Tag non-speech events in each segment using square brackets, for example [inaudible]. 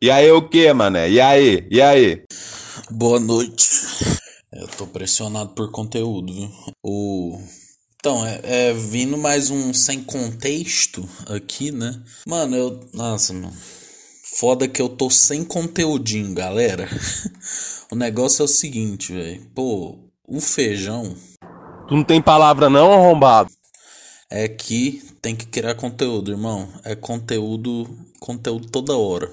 E aí o que, mané? E aí? E aí? Boa noite. Eu tô pressionado por conteúdo, viu? O... Então, é, é, vindo mais um sem contexto aqui, né? Mano, eu. Nossa, mano. Foda que eu tô sem conteúdinho, galera. [laughs] o negócio é o seguinte, velho. Pô, o feijão. Tu não tem palavra não, arrombado? É que tem que criar conteúdo, irmão. É conteúdo, conteúdo toda hora.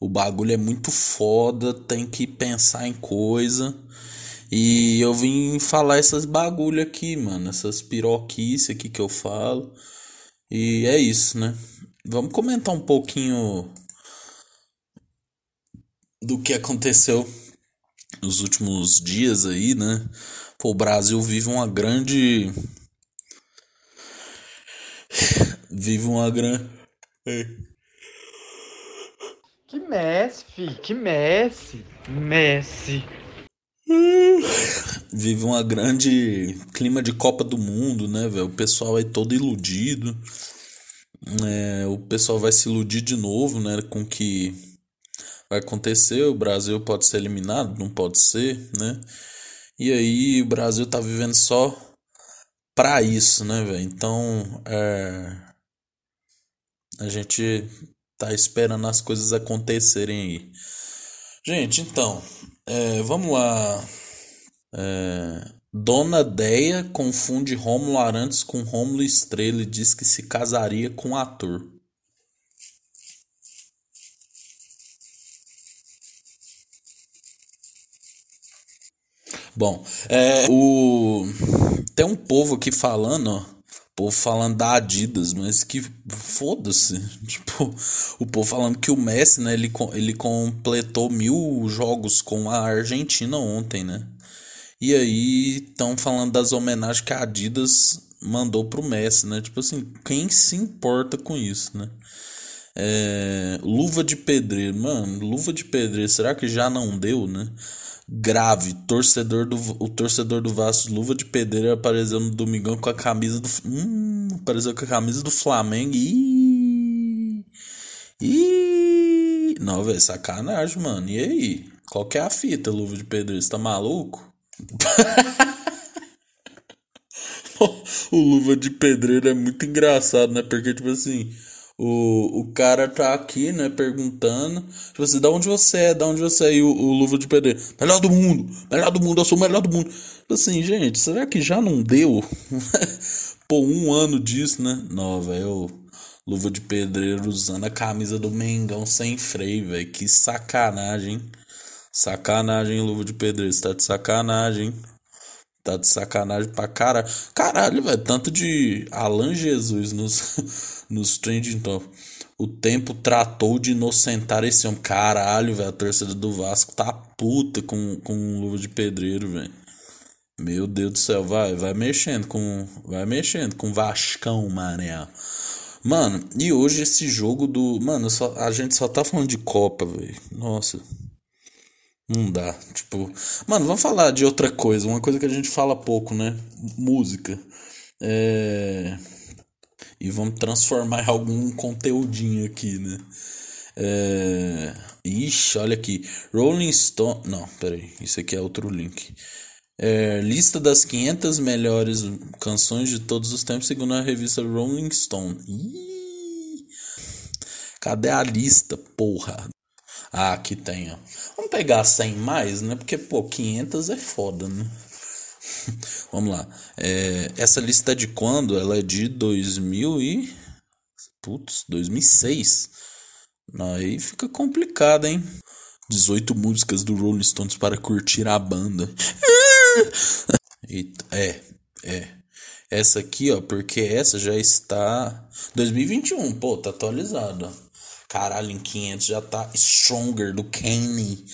O bagulho é muito foda, tem que pensar em coisa. E eu vim falar essas bagulho aqui, mano. Essas piroquices aqui que eu falo. E é isso, né? Vamos comentar um pouquinho do que aconteceu nos últimos dias aí, né? Pô, o Brasil vive uma grande. [sighs] vive uma grande. Que Messi, fi, que Messi, Messi. Vive uma grande clima de Copa do Mundo, né, velho? O pessoal é todo iludido. É, o pessoal vai se iludir de novo, né, com que vai acontecer. O Brasil pode ser eliminado, não pode ser, né? E aí o Brasil tá vivendo só pra isso, né, velho? Então, é... a gente tá esperando as coisas acontecerem aí. Gente, então, é, vamos lá. É, Dona Deia confunde Rômulo Arantes com Rômulo Estrela e diz que se casaria com o ator. Bom, é, o tem um povo aqui falando, ó, povo falando da Adidas, mas que foda-se. [laughs] Tipo, o povo falando que o Messi, né, ele, ele completou mil jogos com a Argentina ontem, né? E aí estão falando das homenagens que a Adidas mandou pro Messi, né? Tipo assim, quem se importa com isso, né? É, luva de pedreiro, mano, luva de pedreiro, será que já não deu, né? Grave. Torcedor do, o torcedor do Vasco, luva de pedreiro, apareceu no domingão com a camisa do. Hum, apareceu com a camisa do Flamengo. Ih! Ih! Não, velho, sacanagem, mano. E aí? Qual que é a fita, luva de pedreiro? Você tá maluco? [laughs] o luva de pedreiro é muito engraçado, né? Porque, tipo assim. O, o cara tá aqui, né, perguntando, tipo assim, da onde você é, da onde você é, e o, o Luva de Pedreiro, melhor do mundo, melhor do mundo, eu sou o melhor do mundo. Tipo assim, gente, será que já não deu? [laughs] Pô, um ano disso, né? Não, velho, Luva de Pedreiro usando a camisa do Mengão sem freio, velho, que sacanagem, Sacanagem, Luva de Pedreiro, você tá de sacanagem, Tá de sacanagem pra caralho. Caralho, velho. Tanto de Alan Jesus nos, [laughs] nos trending top. O tempo tratou de inocentar esse homem. Caralho, velho. A torcida do Vasco tá puta com, com luva de pedreiro, velho. Meu Deus do céu, vai, vai mexendo com. Vai mexendo com Vascão, mané. Mano, e hoje esse jogo do. Mano, só, a gente só tá falando de Copa, velho. Nossa. Não dá. Tipo, mano, vamos falar de outra coisa. Uma coisa que a gente fala pouco, né? Música. É... E vamos transformar em [laughs] algum conteúdinho aqui, né? É... Ixi, olha aqui. Rolling Stone. Não, peraí. Isso aqui é outro link. É... Lista das 500 melhores canções de todos os tempos, segundo a revista Rolling Stone. Ih... Cadê a lista, porra? Ah, aqui tem, ó. Vamos pegar 100 mais, né? Porque, pô, 500 é foda, né? [laughs] Vamos lá. É, essa lista de quando? Ela é de 2000 e... Putz, 2006. Aí fica complicado, hein? 18 músicas do Rolling Stones para curtir a banda. [laughs] Eita, é, é. Essa aqui, ó, porque essa já está 2021, pô, tá atualizado, ó. Caralho, em 500 já tá Stronger do Kanye.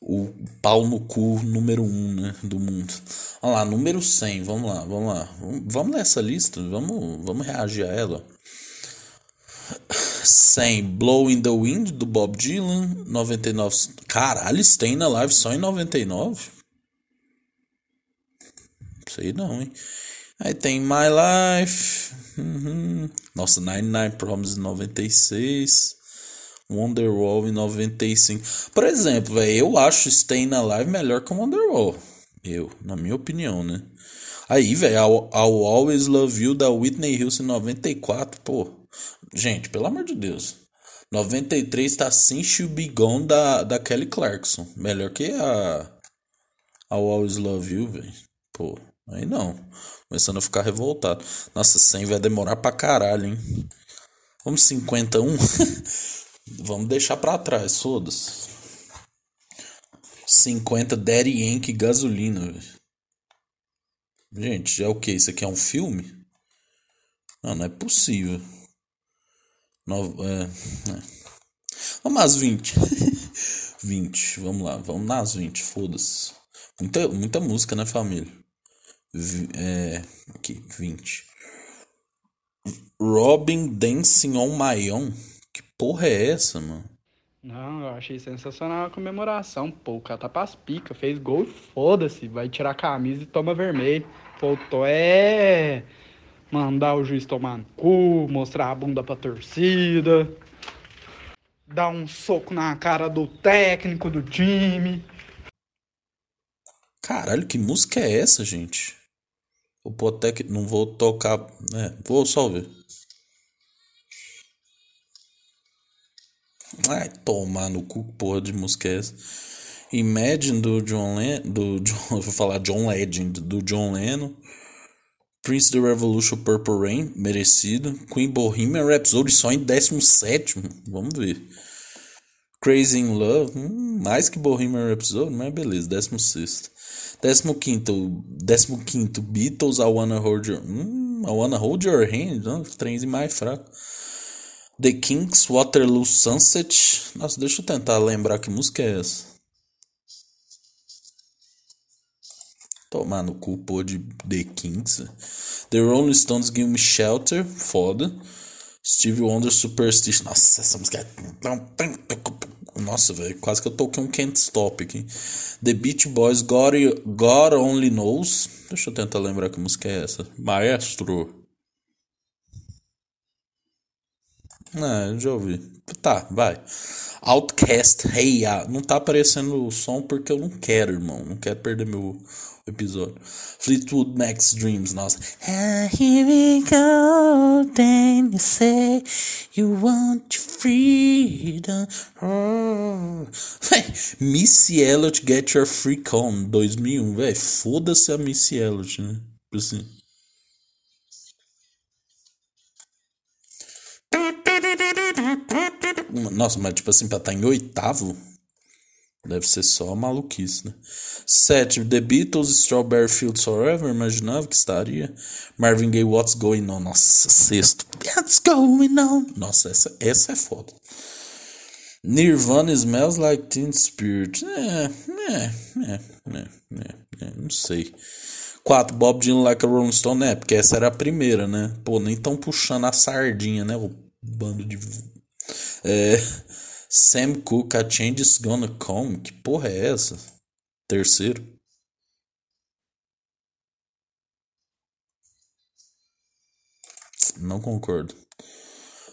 O pau no cu número 1 um, né, do mundo. Olha lá, número 100. Vamos lá, vamos lá. Vamos ler essa lista. Vamos, vamos reagir a ela. 100 Blow in the Wind do Bob Dylan. 99. Caralho, Stay na Live só em 99? Sei não, hein? Aí tem My Life. Uhum. Nossa, 99 Problems 96. Wonderwall em 95. Por exemplo, velho, eu acho Staying Alive melhor que Wonderwall. Eu, na minha opinião, né? Aí, velho, I'll, I'll Always Love You da Whitney Houston em 94, pô. Gente, pelo amor de Deus. 93 tá Since You Be Gone da, da Kelly Clarkson. Melhor que a I'll Always Love You, velho. Pô, aí não. Começando a ficar revoltado. Nossa, 100 vai demorar pra caralho, hein? Vamos 51? [laughs] Vamos deixar pra trás, foda-se. 50 Daddy Yankee gasolina, velho. Gente, é o que? Isso aqui é um filme? Não, não é possível. No, é, é. Vamos às 20. 20, [laughs] vamos lá, vamos nas 20, foda-se. Muita, muita música, né, família? É, aqui, 20. Robin Dancing on My Own. Que porra é essa, mano? Não, eu achei sensacional a comemoração. Pô, o cara tá pras pica, fez gol e foda-se. Vai tirar a camisa e toma vermelho. Faltou é mandar o juiz tomar no cu, mostrar a bunda pra torcida, dar um soco na cara do técnico do time. Caralho, que música é essa, gente? O Potec, não vou tocar, né? Vou só ver. Ai, tomar no cu, porra de música é essa? Imagine do John Lennon, do [laughs] vou falar John Legend, do John Lennon. Prince the Revolution Purple Rain, merecido. Queen Bohemian Rhapsody só em 17, vamos ver. Crazy in Love, hum, mais que Bohemian Rhapsody, mas beleza, 16. 15, 15 Beatles, I Wanna Hold Your, hum, I Wanna Hold Your Hand, não, trenzinho mais fraco. The Kinks, Waterloo Sunset. Nossa, deixa eu tentar lembrar que música é essa. Tomar no cu, pô, de The Kinks. The Rolling Stones Give Me Shelter, foda. Steve Wonder Superstition. Nossa, essa música é. Nossa, velho, quase que eu toquei um Can't Stop aqui. The Beach Boys, God, God Only Knows. Deixa eu tentar lembrar que música é essa. Maestro. É, já ouvi. Tá, vai. Outcast, Hey Ya. Não tá aparecendo o som porque eu não quero, irmão. Não quero perder meu episódio. Fleetwood Mac's Dreams, nossa. Ah, here we go, then you say you want your freedom. Oh. [laughs] Véi, Missy Elliott Get Your Freak On, 2001, velho. Foda-se a Missy Elliott, né? Assim. Nossa, mas tipo assim, pra estar tá em oitavo, deve ser só maluquice, né? Sete, The Beatles, Strawberry Fields Forever, imaginava que estaria. Marvin Gaye, What's Going On? Nossa, sexto. What's Going On? Nossa, essa, essa é foda. Nirvana Smells Like Teen Spirit. É, é, é, é, é, é não sei. 4. Bob Dylan Like a Rolling Stone. É, porque essa era a primeira, né? Pô, nem tão puxando a sardinha, né? O bando de. É, Sam Cooke, A Change is Gonna Come. Que porra é essa? Terceiro. Não concordo.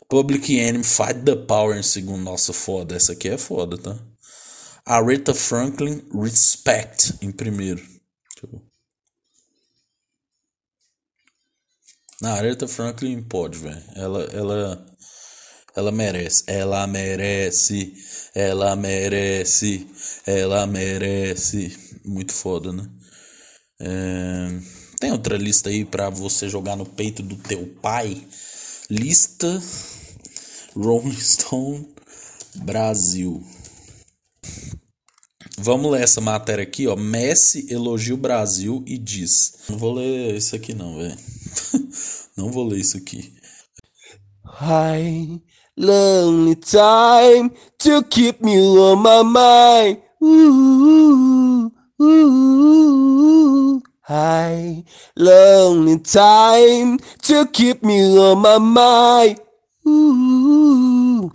Public Enemy, Fight the Power em segundo. Nossa, foda. Essa aqui é foda, tá? Aretha Franklin, Respect em primeiro. Deixa eu ver. A Aretha Franklin pode, velho. Ela, ela, ela merece. Ela merece. Ela merece. Ela merece. Muito foda, né? É... Tem outra lista aí pra você jogar no peito do teu pai? Lista Rolling Stone Brasil. Vamos ler essa matéria aqui, ó. Messi elogia o Brasil e diz. Não vou ler isso aqui não, velho. [laughs] não vou ler isso aqui. Hi, lonely time to keep me on my mind. Ooh, ooh, Hi, lonely time to keep me on my mind. Ooh.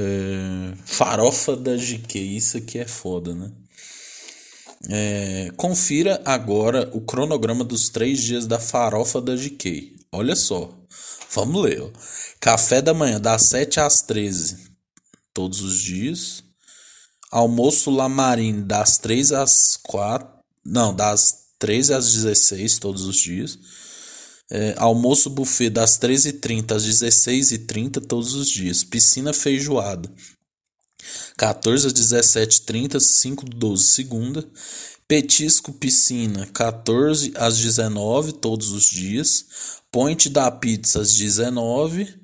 É, farofa da GK, isso aqui é foda, né? É, confira agora o cronograma dos três dias da farofa da GK. Olha só. Vamos ler. Café da manhã, das 7 às 13, todos os dias. Almoço Lamarine, das 3 às 4. Não, das 13 às 16, todos os dias. É, almoço buffet das 13h30 às 16h30 todos os dias. Piscina feijoada. 14 às 17h30, 5 12 segunda. Petisco piscina, 14 às 19 todos os dias. Point da pizza às 19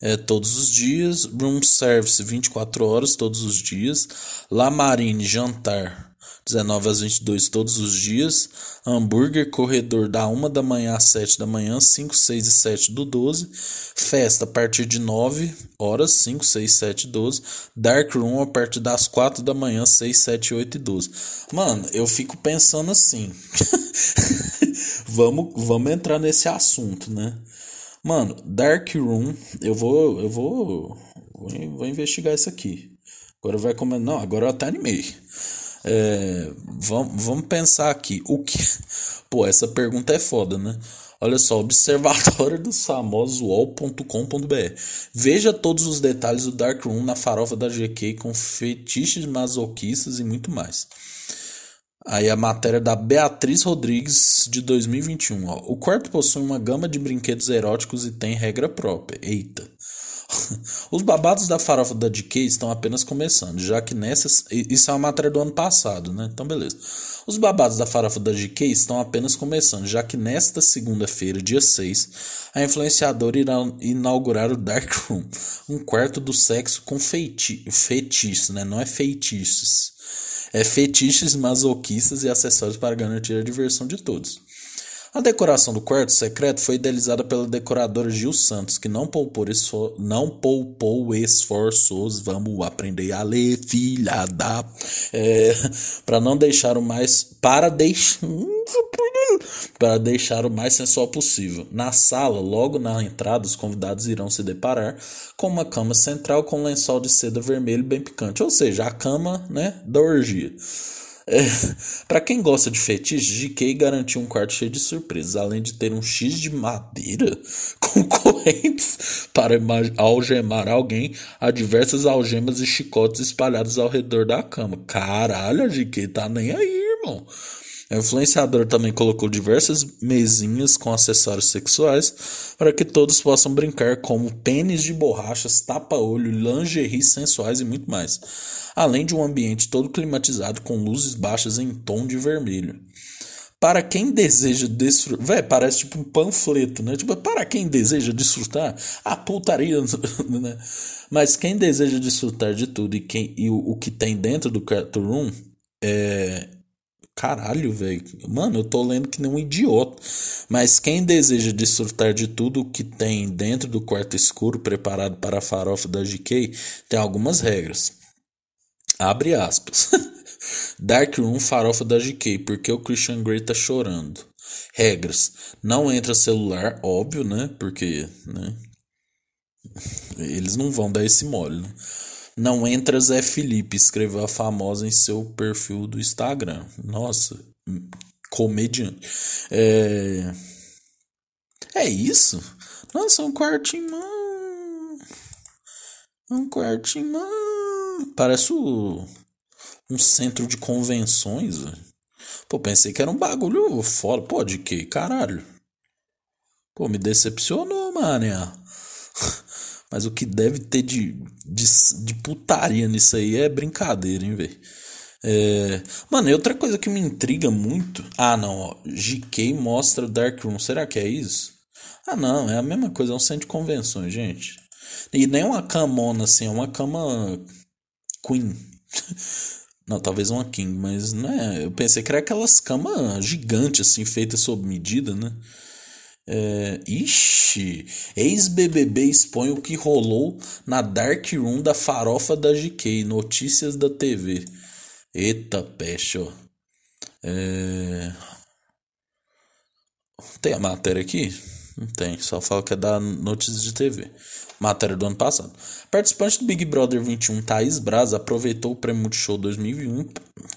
é, todos os dias. Room service 24 horas todos os dias. La Marine jantar 19 às 22 todos os dias. Hambúrguer corredor da 1 da manhã às 7 da manhã, 5, 6 e 7 do 12. Festa a partir de 9 horas, 5, 6, 7 e 12. Dark Room a partir das 4 da manhã, 6, 7, 8 e 12. Mano, eu fico pensando assim. [laughs] vamos, vamos entrar nesse assunto, né? Mano, Dark Room, eu vou, eu vou, vou investigar isso aqui. Agora vai comer. Não, agora eu até animei. É, vamos, vamos pensar aqui. O que. [laughs] Pô, essa pergunta é foda, né? Olha só, observatório [laughs] dos famosos wall.com.br. Veja todos os detalhes do Dark Room na farofa da GK com fetiches masoquistas e muito mais. Aí a matéria da Beatriz Rodrigues de 2021. Ó. O quarto possui uma gama de brinquedos eróticos e tem regra própria. Eita. [laughs] Os babados da farofa da DK estão apenas começando, já que nessas. Isso é uma matéria do ano passado, né? Então, beleza. Os babados da farofa da DK estão apenas começando, já que nesta segunda-feira, dia 6, a influenciadora irá inaugurar o Dark Room, um quarto do sexo com feiti fetiches, né? Não é feitiços. É fetiches masoquistas e acessórios para garantir a diversão de todos. A decoração do quarto secreto foi idealizada pela decoradora Gil Santos, que não poupou, esfor não poupou esforços, vamos aprender a ler, filha da... É, para não deixar o mais... para deixar... para deixar o mais sensual possível. Na sala, logo na entrada, os convidados irão se deparar com uma cama central com lençol de seda vermelho bem picante, ou seja, a cama né, da orgia. [laughs] É, para quem gosta de fetiche, GK garantiu um quarto cheio de surpresas, além de ter um X de madeira [laughs] com correntes para algemar alguém a diversas algemas e chicotes espalhados ao redor da cama. Caralho, a GK tá nem aí, irmão. A influenciadora também colocou diversas mesinhas com acessórios sexuais para que todos possam brincar, como pênis de borrachas, tapa-olho, lingerie sensuais e muito mais. Além de um ambiente todo climatizado com luzes baixas em tom de vermelho. Para quem deseja desfrutar. Véi, parece tipo um panfleto, né? Tipo, para quem deseja desfrutar, a putaria. [laughs] Né? Mas quem deseja desfrutar de tudo e, quem, e o, o que tem dentro do Cat Room é, Caralho, velho. Mano, eu tô lendo que nem um idiota. Mas quem deseja desfrutar de tudo que tem dentro do quarto escuro preparado para a farofa da GK tem algumas regras. Abre aspas. [laughs] Dark Room farofa da GK, porque o Christian Grey tá chorando. Regras. Não entra celular, óbvio, né? Porque, né? [laughs] Eles não vão dar esse mole, né? Não entra Zé Felipe, escreveu a famosa em seu perfil do Instagram. Nossa, comediante. É, é isso? Nossa, um quartinho. Um quartinho. Parece o... um centro de convenções. Pô, pensei que era um bagulho fora. Pô, de que? Caralho. Pô, me decepcionou, mané. [laughs] Mas o que deve ter de, de, de putaria nisso aí é brincadeira, hein, velho? É... Mano, e outra coisa que me intriga muito. Ah, não, ó. GK mostra Darkroom. Será que é isso? Ah, não, é a mesma coisa, é um centro de convenções, gente. E nem uma camona assim, é uma cama Queen. [laughs] Não, talvez uma King, mas não é. Eu pensei que era aquelas camas gigantes, assim, feitas sob medida, né? É, ixi, ex-BBB expõe o que rolou na Dark Room da farofa da GK. Notícias da TV. Eita peste, ó. É... Tem a matéria aqui? Não tem, só fala que é da notícias de TV. Matéria do ano passado. Participante do Big Brother 21, Thaís Braz, aproveitou o Prêmio Multishow 2001.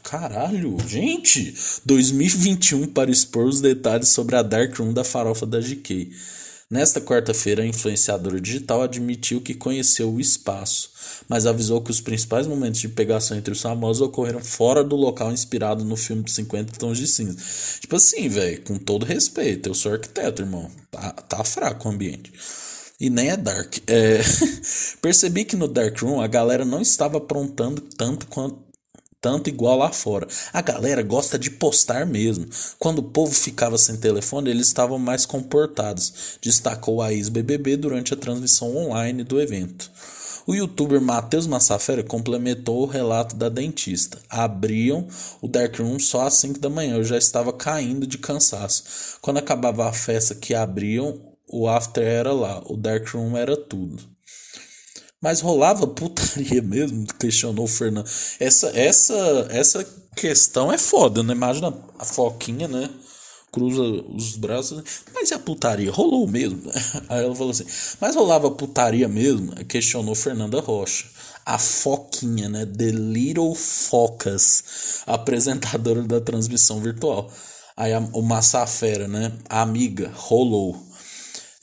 Caralho, gente! 2021 para expor os detalhes sobre a Dark Room da farofa da GK. Nesta quarta-feira, a influenciadora digital admitiu que conheceu o espaço, mas avisou que os principais momentos de pegação entre os famosos ocorreram fora do local inspirado no filme 50 Tons de Cinza. Tipo assim, velho, com todo respeito, eu sou arquiteto, irmão. Tá, tá fraco o ambiente. E nem é dark. É... [laughs] Percebi que no Dark Room a galera não estava aprontando tanto quanto tanto igual lá fora. A galera gosta de postar mesmo. Quando o povo ficava sem telefone, eles estavam mais comportados, destacou a ex-BBB durante a transmissão online do evento. O youtuber Matheus Massafera complementou o relato da dentista. Abriam o Dark Room só às 5 da manhã. Eu já estava caindo de cansaço. Quando acabava a festa que abriam, o after era lá. O Dark Room era tudo. Mas rolava putaria [laughs] mesmo, questionou o Fernando. Essa, essa, essa questão é foda, né? Imagina a foquinha, né? Cruza os braços. Mas e a putaria? Rolou mesmo. [laughs] Aí ela falou assim: Mas rolava putaria mesmo? Questionou Fernanda Rocha. A Foquinha, né? The Little Focas, [laughs] apresentadora da transmissão virtual. Aí o Massafera, né? A amiga, rolou.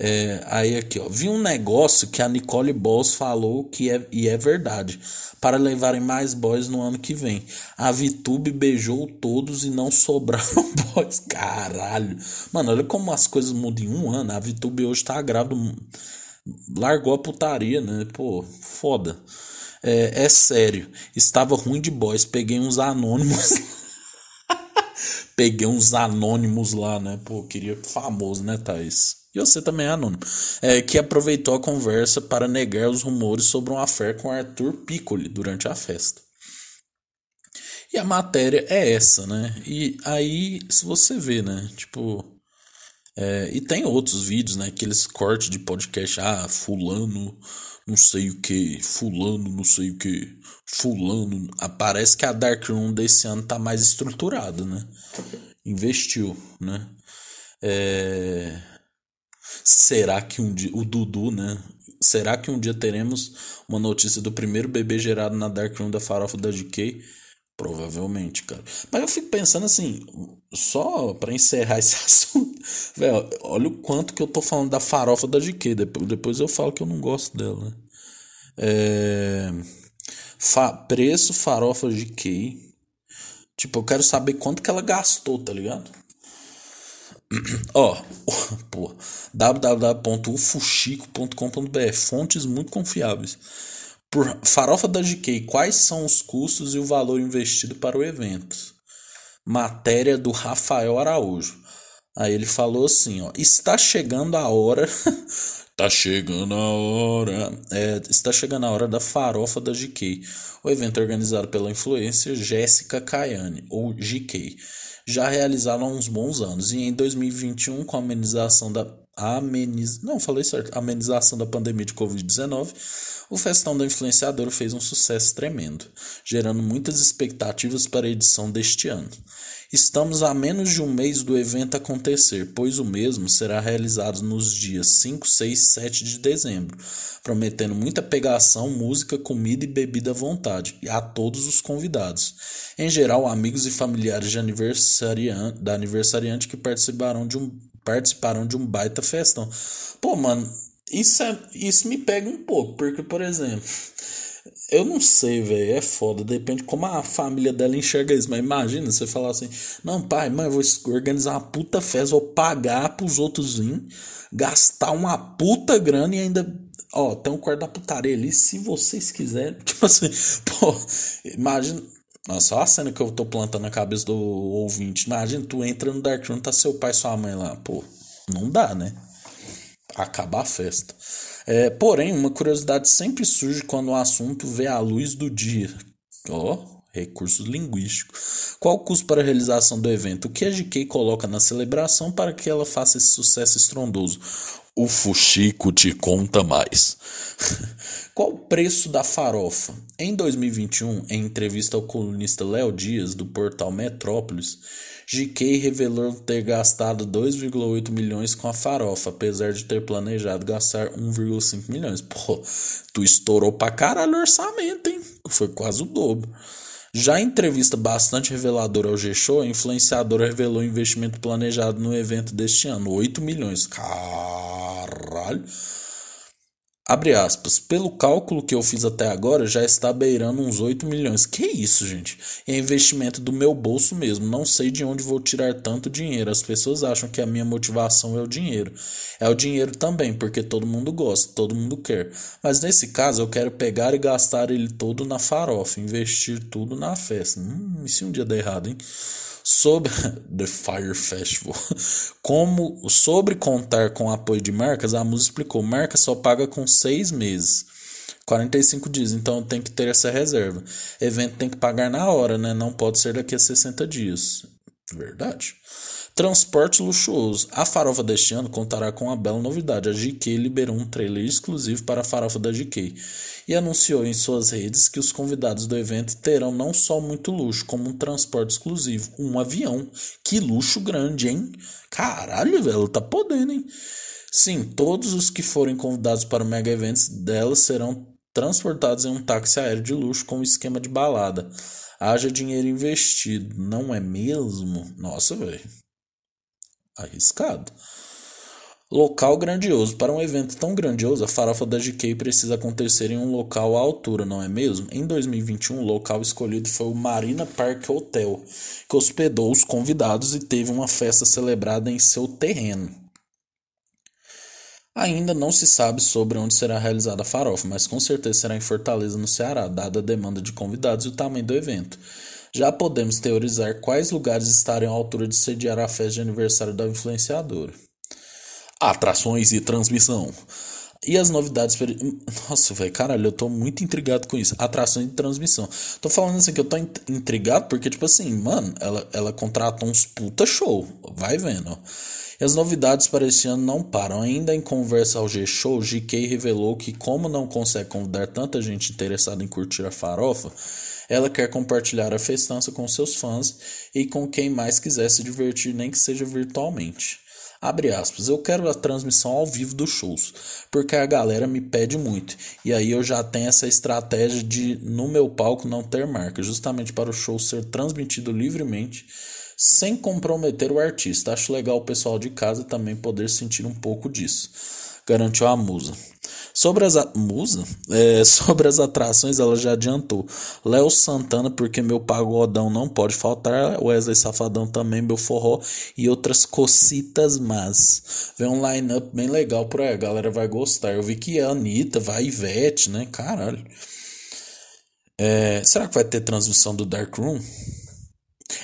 É, aí aqui, ó, vi um negócio que a Nicole Balls falou que é, e é verdade, para levarem mais boys no ano que vem. A Vitube beijou todos e não sobraram [laughs] boys. Caralho. Mano, olha como as coisas mudam em um ano. A Vitube hoje tá grávida, largou a putaria, né? Pô, foda. É, é sério, estava ruim de boys, peguei uns anônimos. [laughs] peguei uns anônimos lá, né? Pô, queria famoso, né, Thaís? E você também é anônimo, é, que aproveitou a conversa para negar os rumores sobre um affair com Arthur Piccoli durante a festa. E a matéria é essa, né? E aí, se você vê, né? Tipo. É, e tem outros vídeos, né? Aqueles cortes de podcast. Ah, Fulano, não sei o que. Fulano, não sei o que. Fulano. Parece que a Dark Room desse ano tá mais estruturada, né? Investiu, né? É. Será que um dia. O Dudu, né? Será que um dia teremos uma notícia do primeiro bebê gerado na Dark Room da farofa da GK? Provavelmente, cara. Mas eu fico pensando assim, só para encerrar [laughs] esse assunto, velho, olha o quanto que eu tô falando da farofa da GK. Depois, eu falo que eu não gosto dela, né? É... Fa... Preço farofa GK. Tipo, eu quero saber quanto que ela gastou, tá ligado? [clears throat] Ó, [laughs] pô, www.ufuxico.com.br, fontes muito confiáveis. Por farofa da GK, quais são os custos e o valor investido para o evento? Matéria do Rafael Araújo. Aí ele falou assim, ó, está chegando a hora, [laughs] tá chegando a hora, é, está chegando a hora da farofa da GK. O evento é organizado pela influencer Jéssica Caiane, ou GK já realizaram há uns bons anos. E em 2021, com a amenização da ameniz... não falei certo, amenização da pandemia de Covid-19, o festão da influenciadora fez um sucesso tremendo, gerando muitas expectativas para a edição deste ano. Estamos a menos de um mês do evento acontecer, pois o mesmo será realizado nos dias 5, 6 e 7 de dezembro, prometendo muita pegação, música, comida e bebida à vontade, a todos os convidados. Em geral, amigos e familiares de aniversariante, da aniversariante que participarão de um, participarão de um baita festão. Pô, mano, isso, é, isso me pega um pouco, porque, por exemplo. Eu não sei, velho. É foda. Depende como a família dela enxerga isso. Mas imagina você falar assim: Não, pai, mãe, eu vou organizar uma puta festa, vou pagar pros outros vir, gastar uma puta grana e ainda. Ó, tem um quarto da putaria ali. Se vocês quiserem. [laughs] Tipo assim, pô, imagina. Nossa, olha a cena que eu tô plantando na cabeça do ouvinte. Imagina, tu entra no Dark Room, tá seu pai e sua mãe lá. Pô, não dá, né? Acabar a festa. É, porém, uma curiosidade sempre surge quando o assunto vê a luz do dia. Ó, oh, recursos linguísticos. Qual o custo para a realização do evento? O que a GK coloca na celebração para que ela faça esse sucesso estrondoso? O Fuxico te conta mais. [laughs] Qual o preço da farofa? Em 2021, em entrevista ao colunista Léo Dias, do portal Metrópolis, GK revelou ter gastado 2,8 milhões com a farofa, apesar de ter planejado gastar 1,5 milhões. Pô, tu estourou pra caralho o orçamento, hein? Foi quase o dobro. Já em entrevista bastante reveladora ao G-Show, a influenciadora revelou o investimento planejado no evento deste ano: 8 milhões. Caralho! Abre aspas. Pelo cálculo que eu fiz até agora, já está beirando uns 8 milhões. Que isso, gente? É investimento do meu bolso mesmo. Não sei de onde vou tirar tanto dinheiro. As pessoas acham que a minha motivação é o dinheiro. É o dinheiro também, porque todo mundo gosta, todo mundo quer. Mas nesse caso, eu quero pegar e gastar ele todo na farofa, investir tudo na festa. Hum, e se um dia der errado, hein? sobre [laughs] The Fire Festival. [laughs] Como sobre contar com apoio de marcas, a Musa explicou: marca só paga com seis meses. 45 dias, então tem que ter essa reserva. Evento tem que pagar na hora, né? Não pode ser daqui a 60 dias. Verdade. Transporte luxuoso. A farofa deste ano contará com uma bela novidade. A GK liberou um trailer exclusivo para a farofa da GK e anunciou em suas redes que os convidados do evento terão não só muito luxo, como um transporte exclusivo, um avião. Que luxo grande, hein? Caralho, velho, tá podendo, hein? Sim, todos os que forem convidados para o mega evento dela serão transportados em um táxi aéreo de luxo com esquema de balada. Haja dinheiro investido, não é mesmo? Nossa, velho. Arriscado. Local grandioso. Para um evento tão grandioso, a farofa da GK precisa acontecer em um local à altura, não é mesmo? Em 2021, o local escolhido foi o Marina Park Hotel, que hospedou os convidados e teve uma festa celebrada em seu terreno. Ainda não se sabe sobre onde será realizada a farofa, mas com certeza será em Fortaleza, no Ceará, dada a demanda de convidados e o tamanho do evento. Já podemos teorizar quais lugares estariam à altura de sediar a festa de aniversário da influenciadora. Atrações e transmissão. E as novidades. Nossa, velho, caralho, eu tô muito intrigado com isso. Atrações de transmissão. Tô falando assim que eu tô intrigado porque, tipo assim, mano, ela, ela contrata uns puta show. Vai vendo. E as novidades para esse ano não param. Ainda em conversa ao G-Show, GK revelou que, como não consegue convidar tanta gente interessada em curtir a farofa, ela quer compartilhar a festança com seus fãs e com quem mais quiser se divertir, nem que seja virtualmente. Abre aspas, eu quero a transmissão ao vivo dos shows, porque a galera me pede muito. E aí eu já tenho essa estratégia de no meu palco não ter marca, justamente para o show ser transmitido livremente sem comprometer o artista. Acho legal o pessoal de casa também poder sentir um pouco disso. Garantiu a musa. Sobre as musa, é, [laughs] sobre as atrações, ela já adiantou. Léo Santana, porque meu pagodão não pode faltar. Wesley Safadão também, meu forró e outras cocitas mas Vem um line-up bem legal por aí, a galera vai gostar. Eu vi que a Anitta, vai Ivete, né? Caralho. É, será que vai ter transmissão do Dark Room?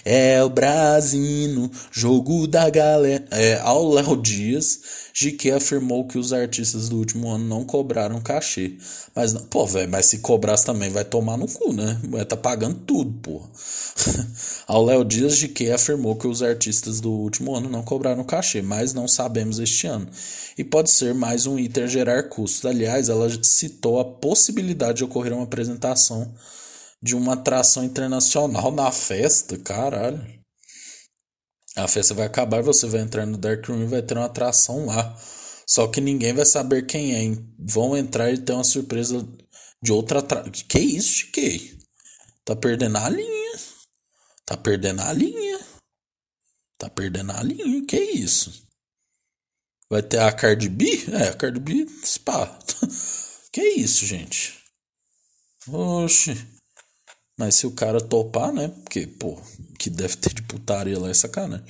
É o Brasino, jogo da galera. É, ao Léo Dias, GQ afirmou que os artistas do último ano não cobraram cachê. Mas, pô, velho, mas se cobrasse também vai tomar no cu, né? Tá pagando tudo, porra. [laughs] ao Léo Dias, GQ afirmou que os artistas do último ano não cobraram cachê, mas não sabemos este ano. E pode ser mais um item gerar custos. Aliás, ela citou a possibilidade de ocorrer uma apresentação de uma atração internacional na festa, caralho. A festa vai acabar, você vai entrar no Dark Room e vai ter uma atração lá. Só que ninguém vai saber quem é. Vão entrar e ter uma surpresa de outra atração. Que isso, que? Tá perdendo a linha. Tá perdendo a linha. Tá perdendo a linha. Que isso? Vai ter a Cardi B? É, a Cardi B, spa. [laughs] que isso, gente? Oxe. Mas se o cara topar, né? Porque, pô, que deve ter de putaria lá é sacanagem.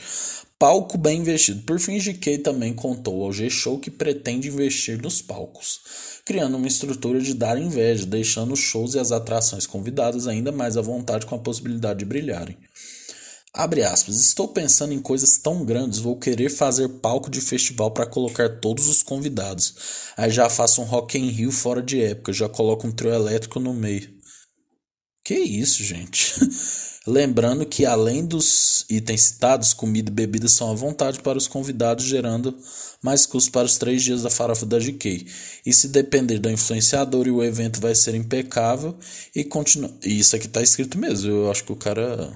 Palco bem investido. Por fim, GK também contou ao G-Show que pretende investir nos palcos, criando uma estrutura de dar inveja, deixando os shows e as atrações convidadas ainda mais à vontade com a possibilidade de brilharem. Abre aspas, estou pensando em coisas tão grandes, vou querer fazer palco de festival para colocar todos os convidados. Aí já faço um Rock in Rio fora de época, já coloco um trio elétrico no meio. Que isso, gente? [laughs] Lembrando que além dos itens citados, comida e bebida são à vontade para os convidados, gerando mais custos para os três dias da farofa da GK. E se depender do influenciador, o evento vai ser impecável e continua. Isso aqui tá escrito mesmo. Eu acho que o cara.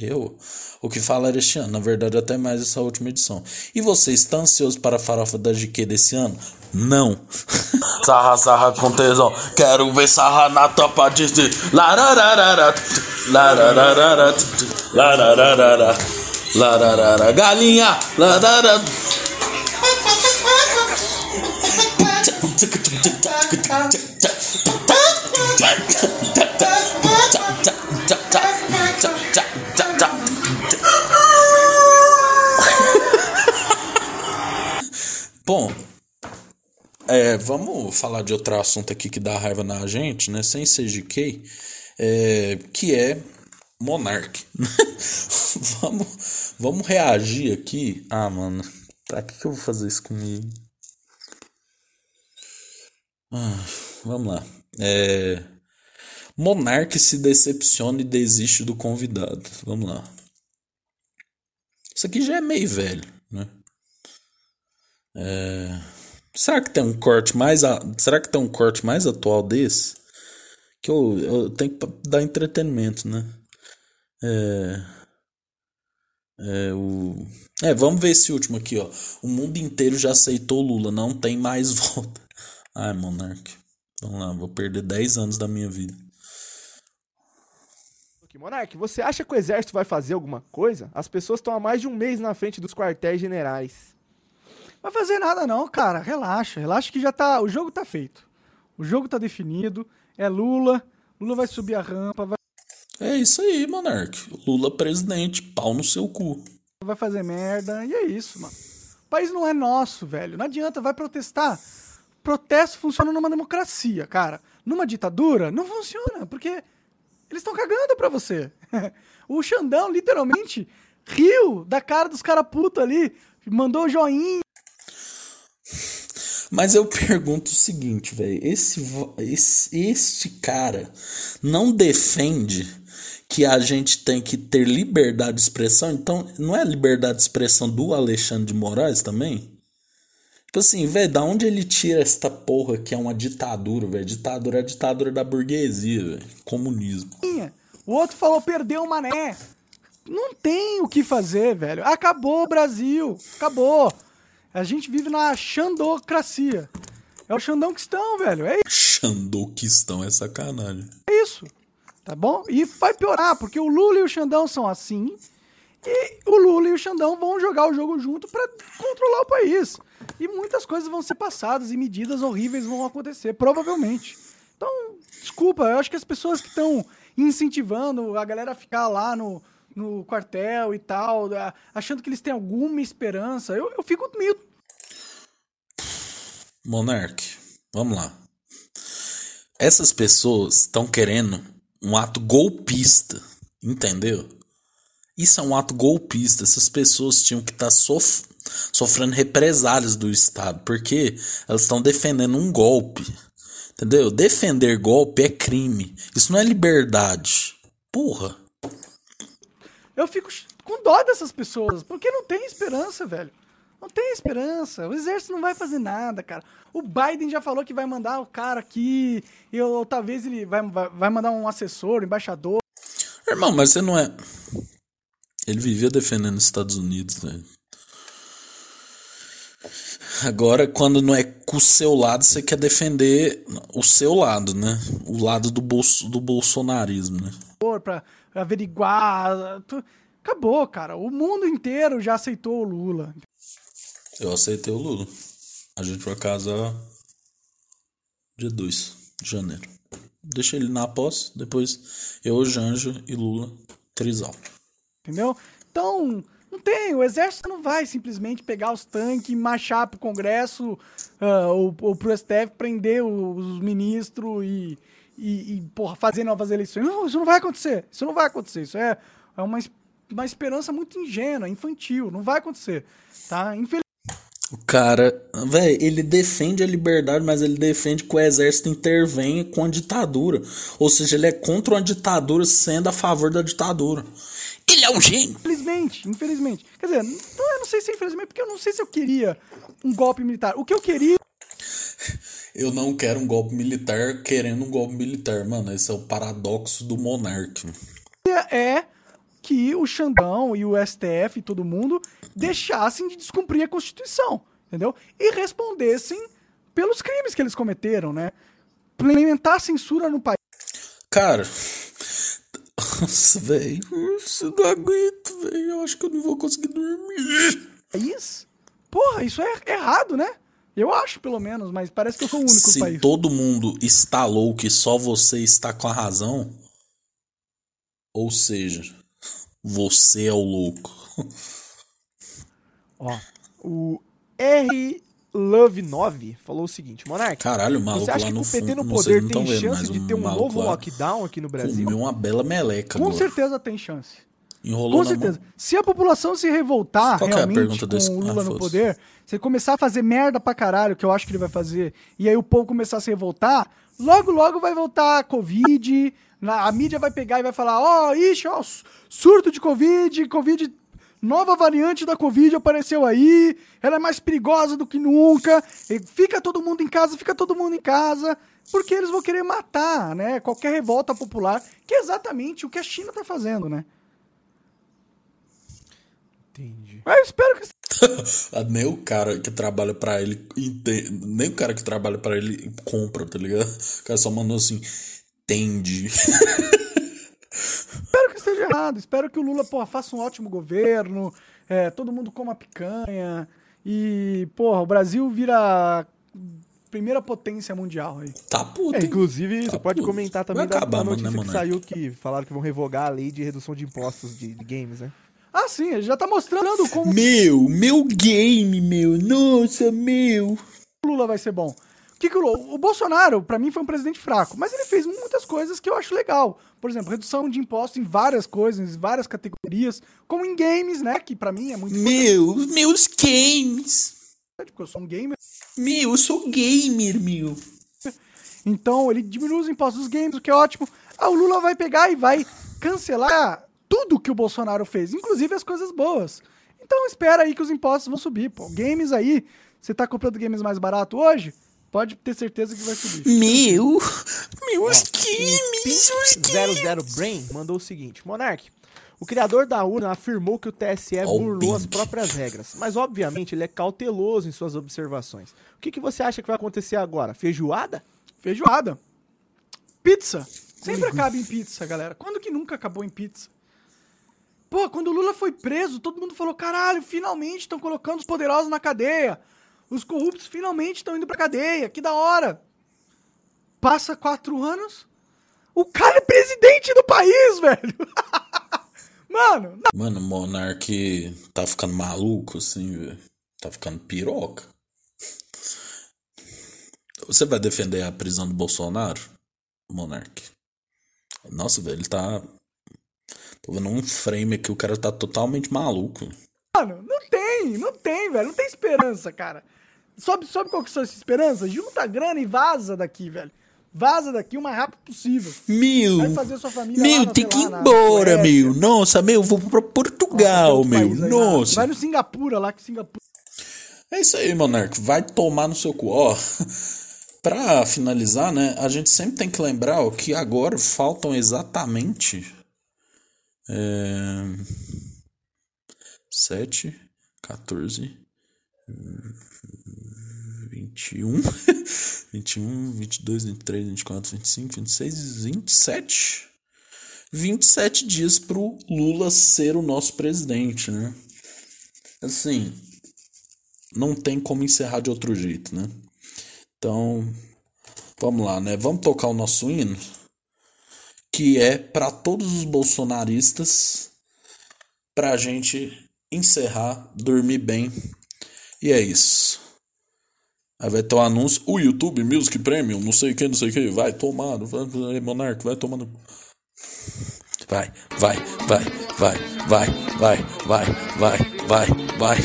Eu. O que fala era este ano, na verdade, até mais essa última edição. E você está ansioso para a farofa da GK desse ano? Não. [laughs] sarra, sarra com tesão. Quero ver sarra na topa de. Larararara. Lararara, lararara, lararara, galinha, larara. [laughs] Bom, é, vamos falar de outro assunto aqui que dá raiva na gente, né? Sem ser GK, é, que é Monark. [laughs] vamos, vamos reagir aqui. Ah, mano, pra que, que eu vou fazer isso comigo? Ah, vamos lá. É, Monark se decepciona e desiste do convidado. Vamos lá. Isso aqui já é meio velho, né? É... Será que tem um corte mais a... será que tem um corte mais atual desse? Que eu, eu tenho que dar entretenimento, né? É... É, o... é, vamos ver esse último aqui, ó. O mundo inteiro já aceitou Lula, não tem mais [laughs] volta. Ai, Monark. Vamos lá, vou perder 10 anos da minha vida. Monark, você acha que o exército vai fazer alguma coisa? As pessoas estão há mais de um mês na frente dos quartéis generais. Vai fazer nada não, cara. Relaxa. Relaxa que já tá. O jogo tá feito. O jogo tá definido. É Lula. Lula vai subir a rampa. Vai... É isso aí, Monark. Lula presidente. Pau no seu cu. Vai fazer merda. E é isso, mano. O país não é nosso, velho. Não adianta. Vai protestar. Protesto funciona numa democracia, cara. Numa ditadura, não funciona. Porque eles estão cagando pra você. [laughs] o Xandão, literalmente, riu da cara dos cara puta ali. Mandou joinha. Mas eu pergunto o seguinte, velho, esse, esse este cara não defende que a gente tem que ter liberdade de expressão? Então, não é liberdade de expressão do Alexandre de Moraes também? Tipo assim, velho, da onde ele tira esta porra que é uma ditadura, velho? Ditadura é a ditadura da burguesia, velho. Comunismo. O outro falou, perdeu o mané. Não tem o que fazer, velho. Acabou o Brasil. Acabou. A gente vive na xandocracia. É o xandão velho. É isso. Xandoquistão é sacanagem. É isso. Tá bom? E vai piorar, porque o Lula e o Xandão são assim. E o Lula e o Xandão vão jogar o jogo junto para controlar o país. E muitas coisas vão ser passadas e medidas horríveis vão acontecer, provavelmente. Então, desculpa, eu acho que as pessoas que estão incentivando a galera a ficar lá no, no quartel e tal, achando que eles têm alguma esperança. Eu, eu fico meio. Monark, vamos lá. Essas pessoas estão querendo um ato golpista, entendeu? Isso é um ato golpista. Essas pessoas tinham que estar tá sof sofrendo represálias do Estado, porque elas estão defendendo um golpe. Entendeu? Defender golpe é crime. Isso não é liberdade. Porra. Eu fico com dó dessas pessoas, porque não tem esperança, velho. Não tem esperança. O exército não vai fazer nada, cara. O Biden já falou que vai mandar o cara aqui, e ou, talvez ele vai, vai, vai mandar um assessor, um embaixador. Irmão, mas você não é. Ele vivia defendendo os Estados Unidos, velho. Agora, quando não é com o seu lado, você quer defender o seu lado, né? O lado do, bolso, do bolsonarismo, né? Pra averiguar. Acabou, cara. O mundo inteiro já aceitou o Lula. Eu aceitei o Lula. A gente vai casar dia 2 de janeiro. Deixa ele na posse, depois eu, Janja e Lula, trisal. Entendeu? Então, não tem. O exército não vai simplesmente pegar os tanques, marchar pro Congresso uh, ou, ou pro STF, prender os ministros e e, e porra, fazer novas eleições. Não, isso não vai acontecer. Isso não vai acontecer. Isso é, é uma, uma esperança muito ingênua, infantil. Não vai acontecer. Tá? Infelizmente. O cara, velho, ele defende a liberdade, mas ele defende que o exército intervenha com a ditadura. Ou seja, ele é contra uma ditadura sendo a favor da ditadura. Ele é um gênio. Infelizmente, infelizmente. Quer dizer, não, eu não sei se é infelizmente, porque eu não sei se eu queria um golpe militar. O que eu queria eu não quero um golpe militar querendo um golpe militar. Mano, esse é o paradoxo do monarca. É que o Xandão e o STF e todo mundo deixassem de descumprir a Constituição, entendeu? E respondessem pelos crimes que eles cometeram, né? Implementar censura no país. Cara, Nossa, velho. Eu não aguento, velho. Eu acho que eu não vou conseguir dormir. É isso? Porra, isso é errado, né? Eu acho, pelo menos, mas parece que eu sou o único Se país. todo mundo está louco e só você está com a razão, ou seja, você é o louco. Ó, o R Love 9 falou o seguinte, Monark. Caralho, maluco Você acha que no o PT no poder tem chance de ter um novo lá lockdown aqui no Brasil? Comeu uma bela meleca Com agora. certeza tem chance. Enrolou Com certeza. mão. Se a população se revoltar Qual é realmente pergunta com desse- o Lula Ah, no poder, se começar a fazer merda pra caralho, que eu acho que ele vai fazer, e aí o povo começar a se revoltar, logo, logo vai voltar a Covid, a mídia vai pegar e vai falar, ó, ixi, ó, su- surto de Covid, Covid, nova variante da Covid apareceu aí, ela é mais perigosa do que nunca, e fica todo mundo em casa, fica todo mundo em casa, porque eles vão querer matar, né, qualquer revolta popular, que é exatamente o que a China tá fazendo, né. Entendi. Mas eu espero que [laughs] Nem o cara que trabalha pra ele entende, nem o cara que trabalha pra ele compra, tá ligado? O cara só mandou assim, entende. [laughs] Espero que esteja errado. Espero que o Lula, porra, faça um ótimo governo, é, todo mundo coma picanha e, porra, o Brasil vira a primeira potência mundial aí. Tá puto, É, inclusive, Tá você pode puto. comentar Vai também da, acabar, da mano, notícia né, que Monark? saiu que falaram que vão revogar a lei de redução de impostos de, de games, né? Ah, sim, ele já tá mostrando como Meu, meu game, meu. Nossa, meu. o Lula vai ser bom. O que que o, o Bolsonaro, pra mim, foi um presidente fraco, mas ele fez muitas coisas que eu acho legal. Por exemplo, redução de impostos em várias coisas, em várias categorias, como em games, né, que pra mim é muito Meu, meus games. importante, porque eu sou um gamer. Meu, eu sou gamer, meu. Então ele diminui os impostos dos games, o que é ótimo. Ah, o Lula vai pegar e vai cancelar tudo que o Bolsonaro fez, inclusive as coisas boas. Então espera aí que os impostos vão subir, pô. Games aí, você tá comprando games mais barato hoje? Pode ter certeza que vai subir. Meu, meus games, meus games. 00 Brain mandou o seguinte: Monark, o criador da urna afirmou que o TSE Ó o burlou as próprias regras, mas obviamente ele é cauteloso em suas observações. O que, que você acha que vai acontecer agora? Feijoada? Feijoada. Pizza. Sempre acaba em pizza, galera. Quando que nunca acabou em pizza? Pô, quando o Lula foi preso, todo mundo falou: caralho, finalmente estão colocando os poderosos na cadeia. Os corruptos finalmente estão indo pra cadeia. Que da hora. Passa quatro anos, o cara é presidente do país, [laughs] velho. Mano. Mano, o Monark tá ficando maluco, assim, velho. Tá ficando piroca. Você vai defender a prisão do Bolsonaro, Monark? Nossa, velho, ele tá. Tô vendo um frame aqui, o cara tá totalmente maluco. Mano, não tem, não tem, velho. Não tem esperança, cara. Sabe, sabe qual que são essas esperanças? Junta a grana e vaza daqui, velho. Vaza daqui o mais rápido possível. Meu! Vai fazer sua família Meu, na- tem que ir na embora, Suécia. meu. Nossa, meu, vou pra Portugal, Outro meu. aí, Nossa. Vai no Singapura lá, que Singapura. É isso aí, Monark. Vai tomar no seu cu. Ó, [laughs] pra finalizar, né? A gente sempre tem que lembrar ó, que agora faltam exatamente. É, 7, 14, 21, 21, 22, 23, 24, 25, 26, 27. 27 dias pro Lula ser o nosso presidente, né? Assim, não tem como encerrar de outro jeito, né? Então, vamos lá, né? Vamos tocar o nosso hino, que é para todos os bolsonaristas, pra gente encerrar, dormir bem. E é isso. Aí vai ter um anúncio, o YouTube Music Premium, não sei o que, não sei o que, vai tomar, vai, Monark, vai tomando. Vai, vai, vai, vai, vai, vai, vai, vai, vai, vai.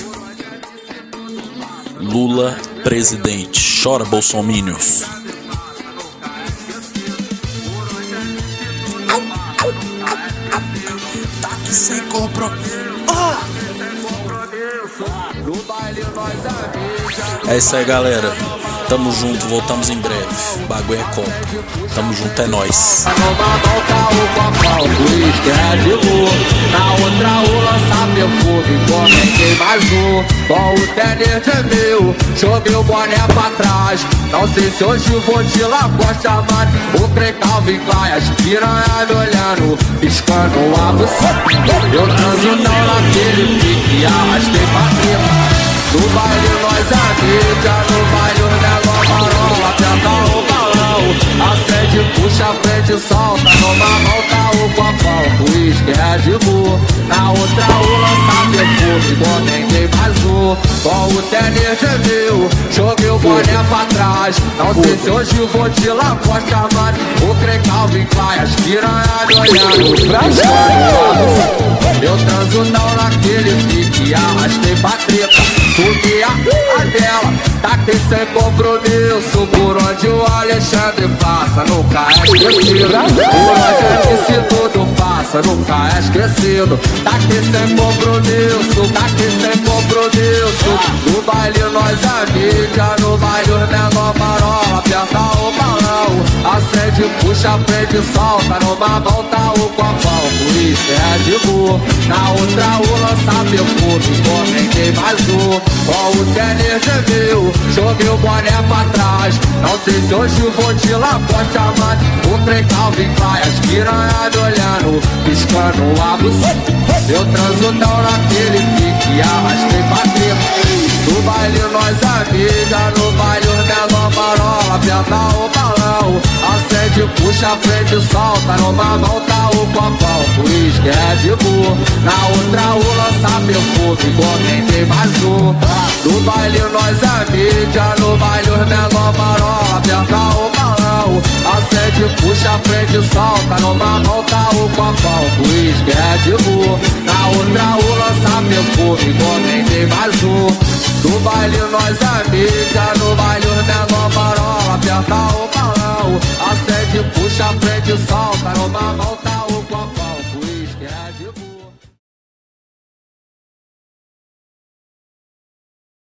Lula presidente. Chora, bolsominions. compro. Oh! É isso aí, galera. Tamo junto, voltamos em breve. Bagulho é compra. Tamo junto, é nóis. Na outra o meu comentei mais um o tênis de mil, joguei o boné pra trás. Não sei se hoje vou de Lacoste Armado O Grey Calvin Klein, as piranha me olhando Piscando a buceta. Eu transo não naquele pique, arrastei pra cima. No baile nós é mídia, no baile o negócio marola. Aperta o balão, acende, puxa, frente, solta Numa tá o copão, o uísque é de Bull. Na outra o lança perfume, comentei mais um Com o tênis de mil, joguei o boné pra trás. Não sei se hoje vou de Lacoste Armani O Grey Calvin Klein, as piranha me olhando Eu transo não naquele pique, arrastei pra treta. Porque a, a dela tá sem compromisso Por onde o Alexandre passa Nunca é esquecido. Por onde a MC tudo passa Nunca é esquecido. Tá sem compromisso Tá sem compromisso. No baile nós é mídia No baile os menor marola Aperta o balão Acende, puxa, prende, solta Numa tá o copão. Por isso é de boa Na outra o lança perfume Comentei mais um com o tênis de mil, joguei o boné pra trás. Não sei se hoje vou de Lacoste Armani O trem Calvin Klein, as piranha me olhando Piscando a buceta. Eu transo não naquele pique Arrastei pra treta no baile nós amiga, no baile os menor marola Aperta o balão, acende, puxa, frente, solta Numa mão tá o copão, uísque é de boa Na outra o lança perfume, comentei mais um. No baile nós mídia, no baile os menor marola Aperta o balão, acende, puxa, frente, solta Numa mão tá o copão, uísque é Na outra o lança perfume, mais um no baile nós mídia, no baile os menor marola Aperta o balão, acende, puxa, frente, solta numa mão